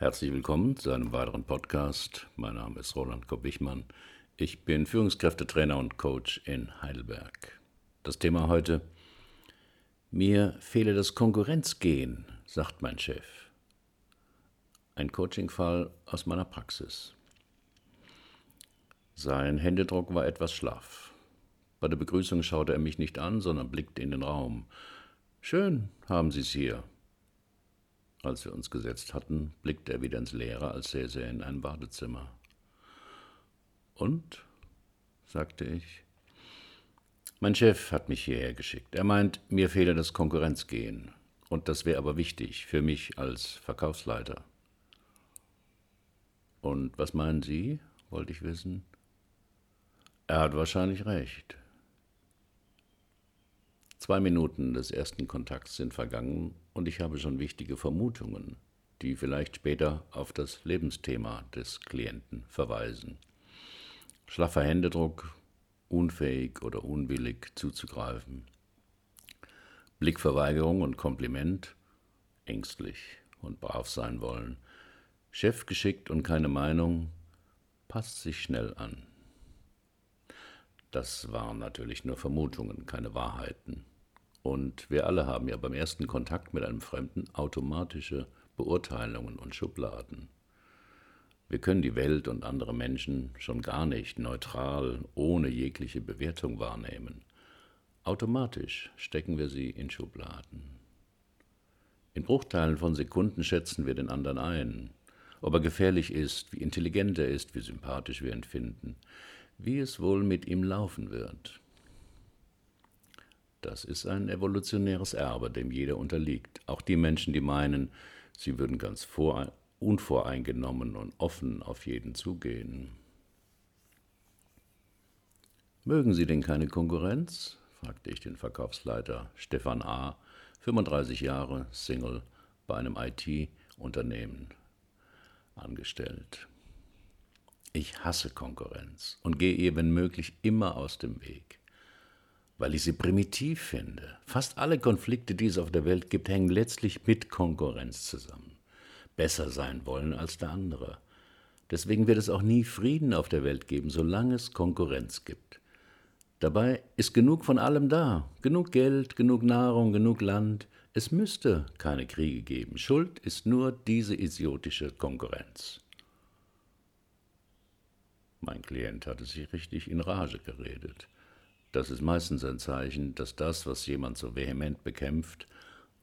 Herzlich willkommen zu einem weiteren Podcast. Mein Name ist Roland Kopp-Wichmann. Ich bin Führungskräftetrainer und Coach in Heidelberg. Das Thema heute: Mir fehle das Konkurrenzgehen, sagt mein Chef. Ein Coachingfall aus meiner Praxis. Sein Händedruck war etwas schlaff. Bei der Begrüßung schaute er mich nicht an, sondern blickte in den Raum. Schön haben Sie es hier. Als wir uns gesetzt hatten, blickte er wieder ins Leere, als säße er in ein Badezimmer. Und? sagte ich. Mein Chef hat mich hierher geschickt. Er meint, mir fehle das Konkurrenzgehen. Und das wäre aber wichtig für mich als Verkaufsleiter. Und was meinen Sie? wollte ich wissen. Er hat wahrscheinlich recht. Zwei Minuten des ersten Kontakts sind vergangen und ich habe schon wichtige Vermutungen, die vielleicht später auf das Lebensthema des Klienten verweisen. Schlaffer Händedruck, unfähig oder unwillig zuzugreifen. Blickverweigerung und Kompliment, ängstlich und brav sein wollen. Chef geschickt und keine Meinung, passt sich schnell an. Das waren natürlich nur Vermutungen, keine Wahrheiten. Und wir alle haben ja beim ersten Kontakt mit einem Fremden automatische Beurteilungen und Schubladen. Wir können die Welt und andere Menschen schon gar nicht neutral, ohne jegliche Bewertung wahrnehmen. Automatisch stecken wir sie in Schubladen. In Bruchteilen von Sekunden schätzen wir den anderen ein, ob er gefährlich ist, wie intelligent er ist, wie sympathisch wir ihn finden, wie es wohl mit ihm laufen wird. Das ist ein evolutionäres Erbe, dem jeder unterliegt. Auch die Menschen, die meinen, sie würden ganz vor, unvoreingenommen und offen auf jeden zugehen. Mögen Sie denn keine Konkurrenz? fragte ich den Verkaufsleiter Stefan A., 35 Jahre, Single, bei einem IT-Unternehmen angestellt. Ich hasse Konkurrenz und gehe ihr, wenn möglich, immer aus dem Weg, weil ich sie primitiv finde. Fast alle Konflikte, die es auf der Welt gibt, hängen letztlich mit Konkurrenz zusammen. Besser sein wollen als der andere. Deswegen wird es auch nie Frieden auf der Welt geben, solange es Konkurrenz gibt. Dabei ist genug von allem da. Genug Geld, genug Nahrung, genug Land. Es müsste keine Kriege geben. Schuld ist nur diese idiotische Konkurrenz. Mein Klient hatte sich richtig in Rage geredet. Das ist meistens ein Zeichen, dass das, was jemand so vehement bekämpft,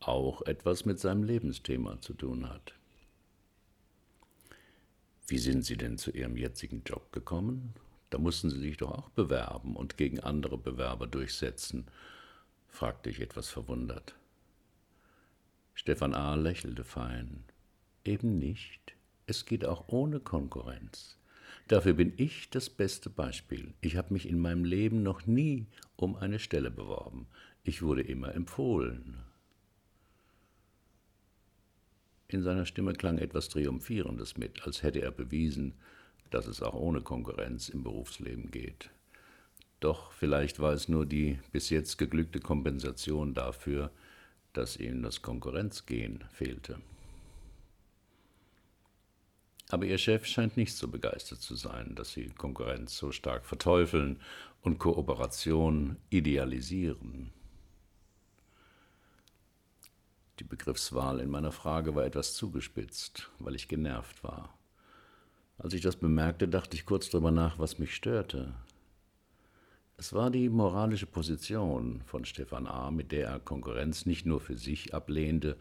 auch etwas mit seinem Lebensthema zu tun hat. Wie sind Sie denn zu Ihrem jetzigen Job gekommen? Da mussten Sie sich doch auch bewerben und gegen andere Bewerber durchsetzen, fragte ich etwas verwundert. Stefan A. lächelte fein. Eben nicht. Es geht auch ohne Konkurrenz. Dafür bin ich das beste Beispiel. Ich habe mich in meinem Leben noch nie um eine Stelle beworben. Ich wurde immer empfohlen. In seiner Stimme klang etwas Triumphierendes mit, als hätte er bewiesen, dass es auch ohne Konkurrenz im Berufsleben geht. Doch vielleicht war es nur die bis jetzt geglückte Kompensation dafür, dass ihm das Konkurrenzgehen fehlte. Aber ihr Chef scheint nicht so begeistert zu sein, dass sie Konkurrenz so stark verteufeln und Kooperation idealisieren. Die Begriffswahl in meiner Frage war etwas zugespitzt, weil ich genervt war. Als ich das bemerkte, dachte ich kurz darüber nach, was mich störte. Es war die moralische Position von Stefan A., mit der er Konkurrenz nicht nur für sich ablehnte,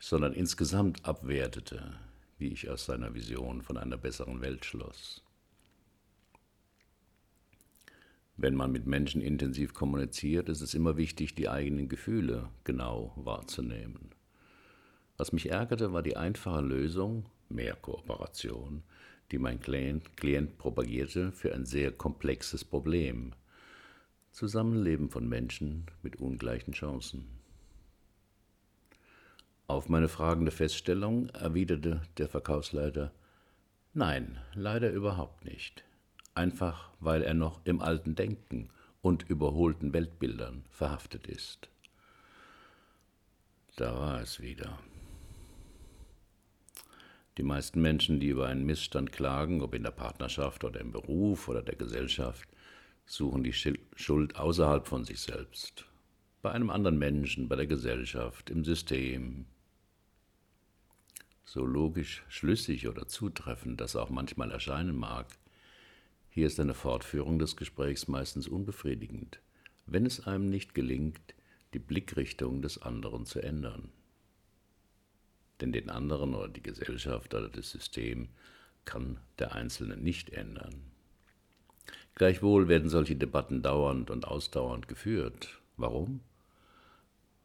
sondern insgesamt abwertete, wie ich aus seiner Vision von einer besseren Welt schloss. Wenn man mit Menschen intensiv kommuniziert, ist es immer wichtig, die eigenen Gefühle genau wahrzunehmen. Was mich ärgerte, war die einfache Lösung, mehr Kooperation, die mein Klient, Klient propagierte für ein sehr komplexes Problem. Zusammenleben von Menschen mit ungleichen Chancen. Auf meine fragende Feststellung erwiderte der Verkaufsleiter Nein, leider überhaupt nicht. Einfach weil er noch im alten Denken und überholten Weltbildern verhaftet ist. Da war es wieder. Die meisten Menschen, die über einen Missstand klagen, ob in der Partnerschaft oder im Beruf oder der Gesellschaft, suchen die Schuld außerhalb von sich selbst. Bei einem anderen Menschen, bei der Gesellschaft, im System. So logisch, schlüssig oder zutreffend das auch manchmal erscheinen mag, hier ist eine Fortführung des Gesprächs meistens unbefriedigend, wenn es einem nicht gelingt, die Blickrichtung des anderen zu ändern denn den anderen oder die Gesellschaft oder das System kann der Einzelne nicht ändern. Gleichwohl werden solche Debatten dauernd und ausdauernd geführt. Warum?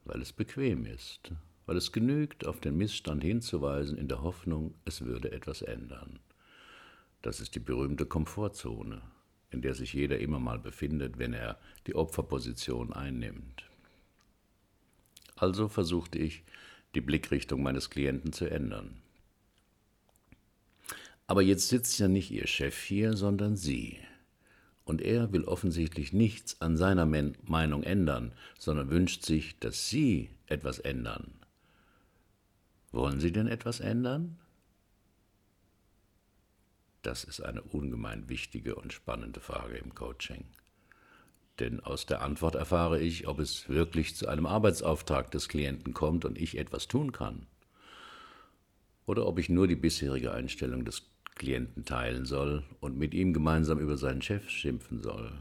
Weil es bequem ist, weil es genügt, auf den Missstand hinzuweisen in der Hoffnung, es würde etwas ändern. Das ist die berühmte Komfortzone, in der sich jeder immer mal befindet, wenn er die Opferposition einnimmt. Also versuchte ich, die Blickrichtung meines Klienten zu ändern. Aber jetzt sitzt ja nicht Ihr Chef hier, sondern Sie. Und er will offensichtlich nichts an seiner Meinung ändern, sondern wünscht sich, dass Sie etwas ändern. Wollen Sie denn etwas ändern? Das ist eine ungemein wichtige und spannende Frage im Coaching denn aus der Antwort erfahre ich, ob es wirklich zu einem Arbeitsauftrag des Klienten kommt und ich etwas tun kann. Oder ob ich nur die bisherige Einstellung des Klienten teilen soll und mit ihm gemeinsam über seinen Chef schimpfen soll.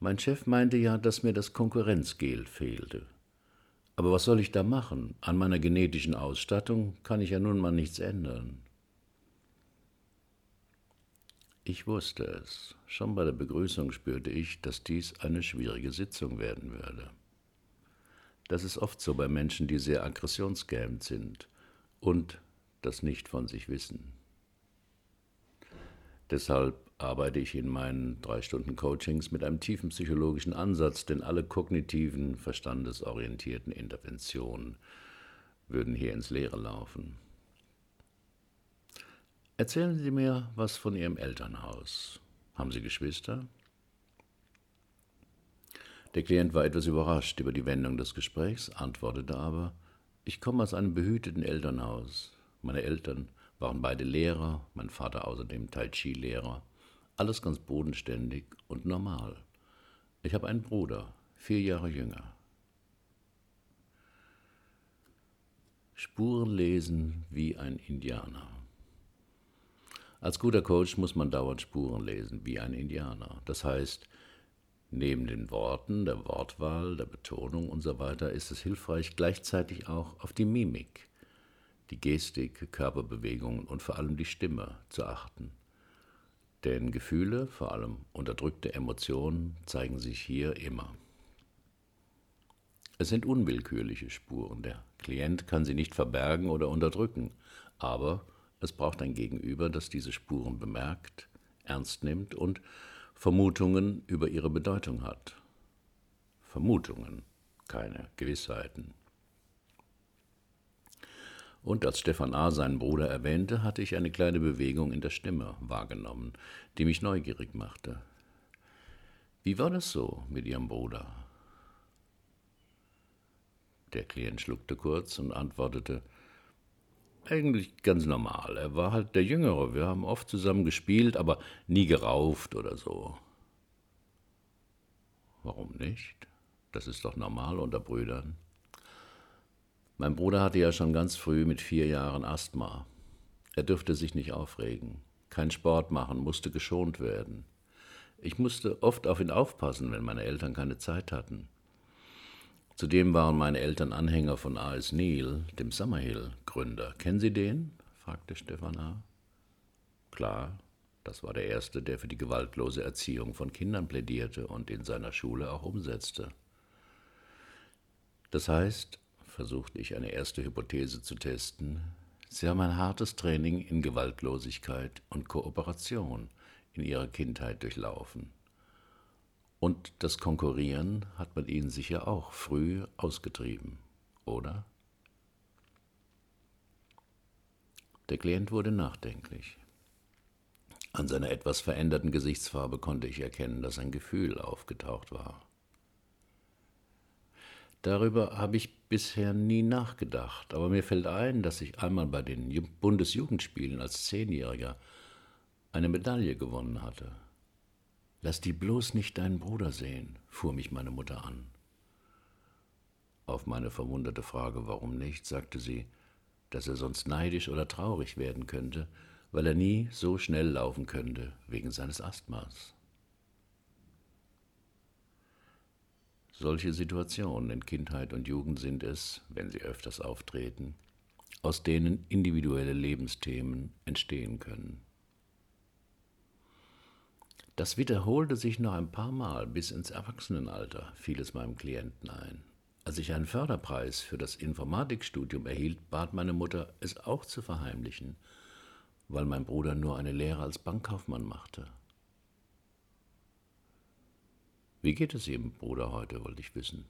Mein Chef meinte ja, dass mir das Konkurrenzgel fehlte. Aber was soll ich da machen? An meiner genetischen Ausstattung kann ich ja nun mal nichts ändern. Ich wusste es. Schon bei der Begrüßung spürte ich, dass dies eine schwierige Sitzung werden würde. Das ist oft so bei Menschen, die sehr aggressionsgehemmt sind und das nicht von sich wissen. Deshalb arbeite ich in meinen drei Stunden Coachings mit einem tiefen psychologischen Ansatz, denn alle kognitiven, verstandesorientierten Interventionen würden hier ins Leere laufen. Erzählen Sie mir was von Ihrem Elternhaus. Haben Sie Geschwister? Der Klient war etwas überrascht über die Wendung des Gesprächs, antwortete aber, ich komme aus einem behüteten Elternhaus. Meine Eltern waren beide Lehrer, mein Vater außerdem Tai Chi-Lehrer. Alles ganz bodenständig und normal. Ich habe einen Bruder, vier Jahre jünger. Spuren lesen wie ein Indianer. Als guter Coach muss man dauernd Spuren lesen, wie ein Indianer. Das heißt, neben den Worten, der Wortwahl, der Betonung und so weiter ist es hilfreich, gleichzeitig auch auf die Mimik, die Gestik, Körperbewegungen und vor allem die Stimme zu achten. Denn Gefühle, vor allem unterdrückte Emotionen, zeigen sich hier immer. Es sind unwillkürliche Spuren. Der Klient kann sie nicht verbergen oder unterdrücken, aber es braucht ein Gegenüber, das diese Spuren bemerkt, ernst nimmt und Vermutungen über ihre Bedeutung hat. Vermutungen, keine Gewissheiten. Und als Stefan A. seinen Bruder erwähnte, hatte ich eine kleine Bewegung in der Stimme wahrgenommen, die mich neugierig machte. Wie war das so mit Ihrem Bruder? Der Klient schluckte kurz und antwortete, eigentlich ganz normal. Er war halt der Jüngere. Wir haben oft zusammen gespielt, aber nie gerauft oder so. Warum nicht? Das ist doch normal unter Brüdern. Mein Bruder hatte ja schon ganz früh mit vier Jahren Asthma. Er dürfte sich nicht aufregen, keinen Sport machen, musste geschont werden. Ich musste oft auf ihn aufpassen, wenn meine Eltern keine Zeit hatten. Zudem waren meine Eltern Anhänger von A.S. Neil, dem Summerhill-Gründer. Kennen Sie den? fragte Stefan A. Klar, das war der Erste, der für die gewaltlose Erziehung von Kindern plädierte und in seiner Schule auch umsetzte. Das heißt, versuchte ich eine erste Hypothese zu testen, Sie haben ein hartes Training in Gewaltlosigkeit und Kooperation in Ihrer Kindheit durchlaufen. Und das Konkurrieren hat man ihnen sicher auch früh ausgetrieben, oder? Der Klient wurde nachdenklich. An seiner etwas veränderten Gesichtsfarbe konnte ich erkennen, dass ein Gefühl aufgetaucht war. Darüber habe ich bisher nie nachgedacht, aber mir fällt ein, dass ich einmal bei den Bundesjugendspielen als Zehnjähriger eine Medaille gewonnen hatte. Lass die bloß nicht deinen Bruder sehen, fuhr mich meine Mutter an. Auf meine verwunderte Frage, warum nicht, sagte sie, dass er sonst neidisch oder traurig werden könnte, weil er nie so schnell laufen könnte wegen seines Asthmas. Solche Situationen in Kindheit und Jugend sind es, wenn sie öfters auftreten, aus denen individuelle Lebensthemen entstehen können. Das wiederholte sich noch ein paar Mal bis ins Erwachsenenalter, fiel es meinem Klienten ein. Als ich einen Förderpreis für das Informatikstudium erhielt, bat meine Mutter, es auch zu verheimlichen, weil mein Bruder nur eine Lehre als Bankkaufmann machte. Wie geht es Ihrem Bruder heute, wollte ich wissen.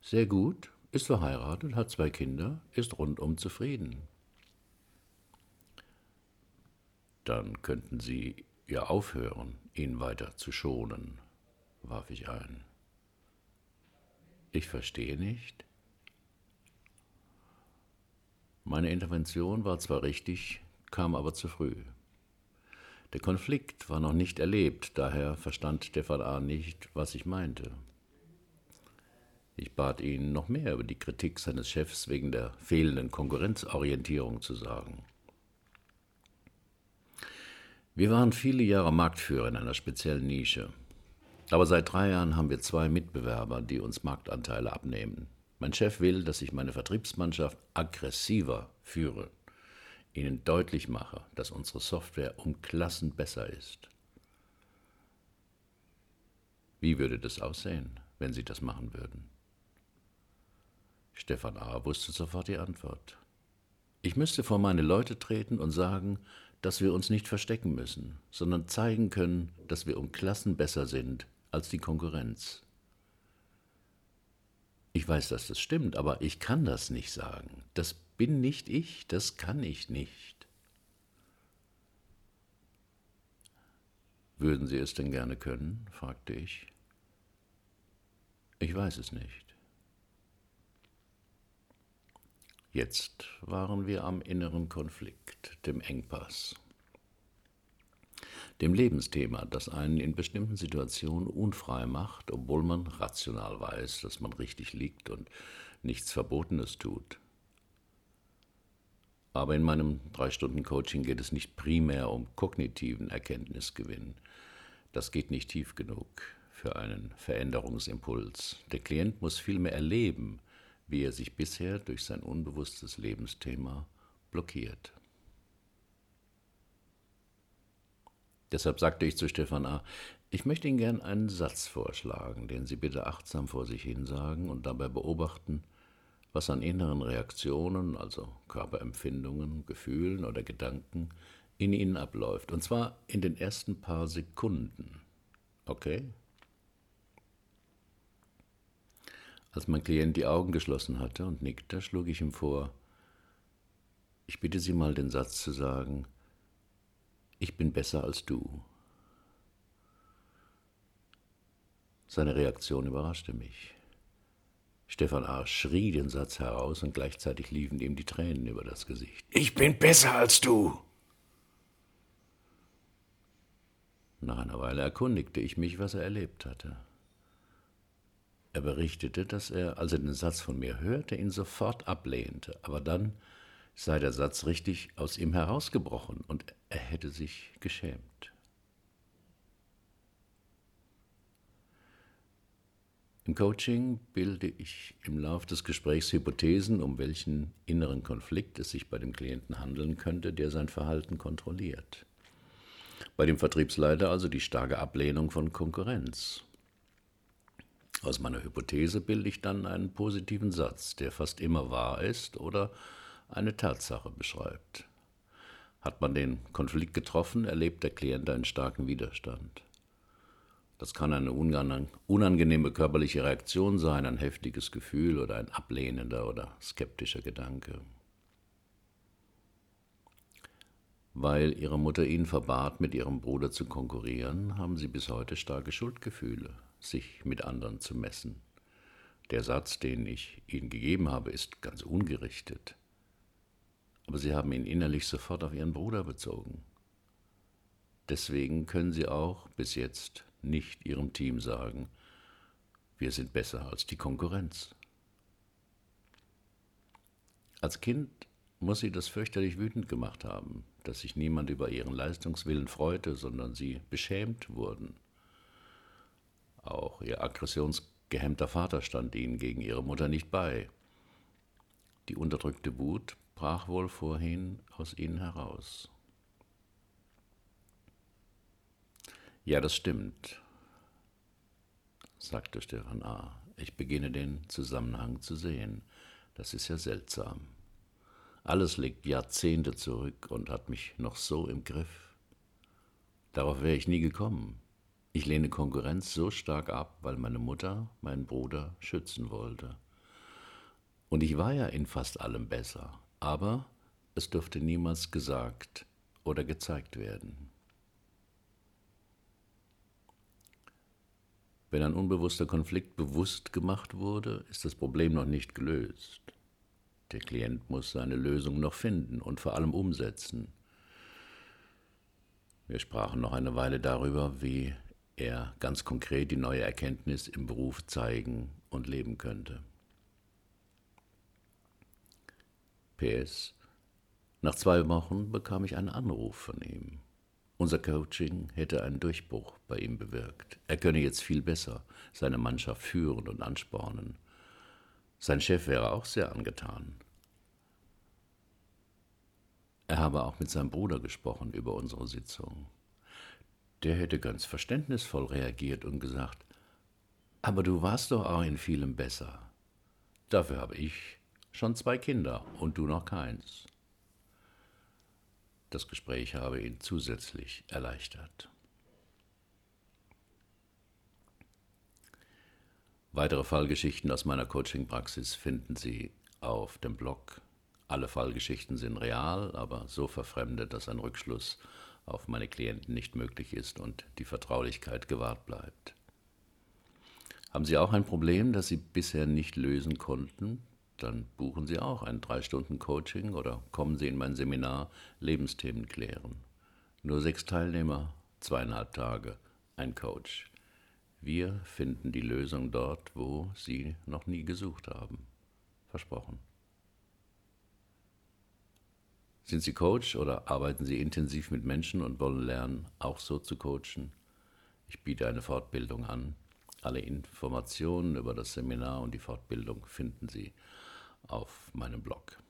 Sehr gut, ist verheiratet, hat zwei Kinder, ist rundum zufrieden. Dann könnten Sie ja aufhören, ihn weiter zu schonen, warf ich ein. Ich verstehe nicht. Meine Intervention war zwar richtig, kam aber zu früh. Der Konflikt war noch nicht erlebt, daher verstand Stefan A. nicht, was ich meinte. Ich bat ihn, noch mehr über die Kritik seines Chefs wegen der fehlenden Konkurrenzorientierung zu sagen. Wir waren viele Jahre Marktführer in einer speziellen Nische. Aber seit drei Jahren haben wir zwei Mitbewerber, die uns Marktanteile abnehmen. Mein Chef will, dass ich meine Vertriebsmannschaft aggressiver führe ihnen deutlich mache, dass unsere Software um Klassen besser ist. Wie würde das aussehen, wenn Sie das machen würden? Stefan A. wusste sofort die Antwort. Ich müsste vor meine Leute treten und sagen, dass wir uns nicht verstecken müssen, sondern zeigen können, dass wir um Klassen besser sind als die Konkurrenz. Ich weiß, dass das stimmt, aber ich kann das nicht sagen. Das bin nicht ich, das kann ich nicht. Würden Sie es denn gerne können? fragte ich. Ich weiß es nicht. Jetzt waren wir am inneren Konflikt, dem Engpass, dem Lebensthema, das einen in bestimmten Situationen unfrei macht, obwohl man rational weiß, dass man richtig liegt und nichts Verbotenes tut. Aber in meinem Drei-Stunden-Coaching geht es nicht primär um kognitiven Erkenntnisgewinn. Das geht nicht tief genug für einen Veränderungsimpuls. Der Klient muss vielmehr erleben, wie er sich bisher durch sein unbewusstes Lebensthema blockiert. Deshalb sagte ich zu Stefan A., ich möchte Ihnen gern einen Satz vorschlagen, den Sie bitte achtsam vor sich hin sagen und dabei beobachten, was an inneren Reaktionen, also Körperempfindungen, Gefühlen oder Gedanken, in ihnen abläuft. Und zwar in den ersten paar Sekunden. Okay? Als mein Klient die Augen geschlossen hatte und nickte, schlug ich ihm vor, ich bitte Sie mal den Satz zu sagen, ich bin besser als du. Seine Reaktion überraschte mich. Stefan A. schrie den Satz heraus und gleichzeitig liefen ihm die Tränen über das Gesicht. Ich bin besser als du! Nach einer Weile erkundigte ich mich, was er erlebt hatte. Er berichtete, dass er, als er den Satz von mir hörte, ihn sofort ablehnte, aber dann sei der Satz richtig aus ihm herausgebrochen und er hätte sich geschämt. Im Coaching bilde ich im Laufe des Gesprächs Hypothesen, um welchen inneren Konflikt es sich bei dem Klienten handeln könnte, der sein Verhalten kontrolliert. Bei dem Vertriebsleiter also die starke Ablehnung von Konkurrenz. Aus meiner Hypothese bilde ich dann einen positiven Satz, der fast immer wahr ist oder eine Tatsache beschreibt. Hat man den Konflikt getroffen, erlebt der Klient einen starken Widerstand. Das kann eine unangenehme körperliche Reaktion sein, ein heftiges Gefühl oder ein ablehnender oder skeptischer Gedanke. Weil ihre Mutter ihnen verbat, mit ihrem Bruder zu konkurrieren, haben sie bis heute starke Schuldgefühle, sich mit anderen zu messen. Der Satz, den ich Ihnen gegeben habe, ist ganz ungerichtet. Aber Sie haben ihn innerlich sofort auf Ihren Bruder bezogen. Deswegen können Sie auch bis jetzt nicht Ihrem Team sagen, wir sind besser als die Konkurrenz. Als Kind muss sie das fürchterlich wütend gemacht haben, dass sich niemand über ihren Leistungswillen freute, sondern sie beschämt wurden. Auch ihr aggressionsgehemmter Vater stand ihnen gegen ihre Mutter nicht bei. Die unterdrückte Wut brach wohl vorhin aus ihnen heraus. Ja, das stimmt, sagte Stefan A. Ich beginne den Zusammenhang zu sehen. Das ist ja seltsam. Alles liegt Jahrzehnte zurück und hat mich noch so im Griff. Darauf wäre ich nie gekommen. Ich lehne Konkurrenz so stark ab, weil meine Mutter meinen Bruder schützen wollte. Und ich war ja in fast allem besser, aber es durfte niemals gesagt oder gezeigt werden. Wenn ein unbewusster Konflikt bewusst gemacht wurde, ist das Problem noch nicht gelöst. Der Klient muss seine Lösung noch finden und vor allem umsetzen. Wir sprachen noch eine Weile darüber, wie er ganz konkret die neue Erkenntnis im Beruf zeigen und leben könnte. PS. Nach zwei Wochen bekam ich einen Anruf von ihm. Unser Coaching hätte einen Durchbruch bei ihm bewirkt. Er könne jetzt viel besser seine Mannschaft führen und anspornen. Sein Chef wäre auch sehr angetan. Er habe auch mit seinem Bruder gesprochen über unsere Sitzung. Der hätte ganz verständnisvoll reagiert und gesagt, aber du warst doch auch in vielem besser. Dafür habe ich schon zwei Kinder und du noch keins. Das Gespräch habe ihn zusätzlich erleichtert. Weitere Fallgeschichten aus meiner Coaching-Praxis finden Sie auf dem Blog. Alle Fallgeschichten sind real, aber so verfremdet, dass ein Rückschluss auf meine Klienten nicht möglich ist und die Vertraulichkeit gewahrt bleibt. Haben Sie auch ein Problem, das Sie bisher nicht lösen konnten? Dann buchen Sie auch ein 3-Stunden-Coaching oder kommen Sie in mein Seminar Lebensthemen klären. Nur sechs Teilnehmer, zweieinhalb Tage, ein Coach. Wir finden die Lösung dort, wo Sie noch nie gesucht haben. Versprochen. Sind Sie Coach oder arbeiten Sie intensiv mit Menschen und wollen lernen, auch so zu coachen? Ich biete eine Fortbildung an. Alle Informationen über das Seminar und die Fortbildung finden Sie auf meinem Blog.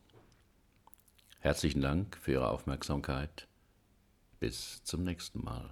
Herzlichen Dank für Ihre Aufmerksamkeit. Bis zum nächsten Mal.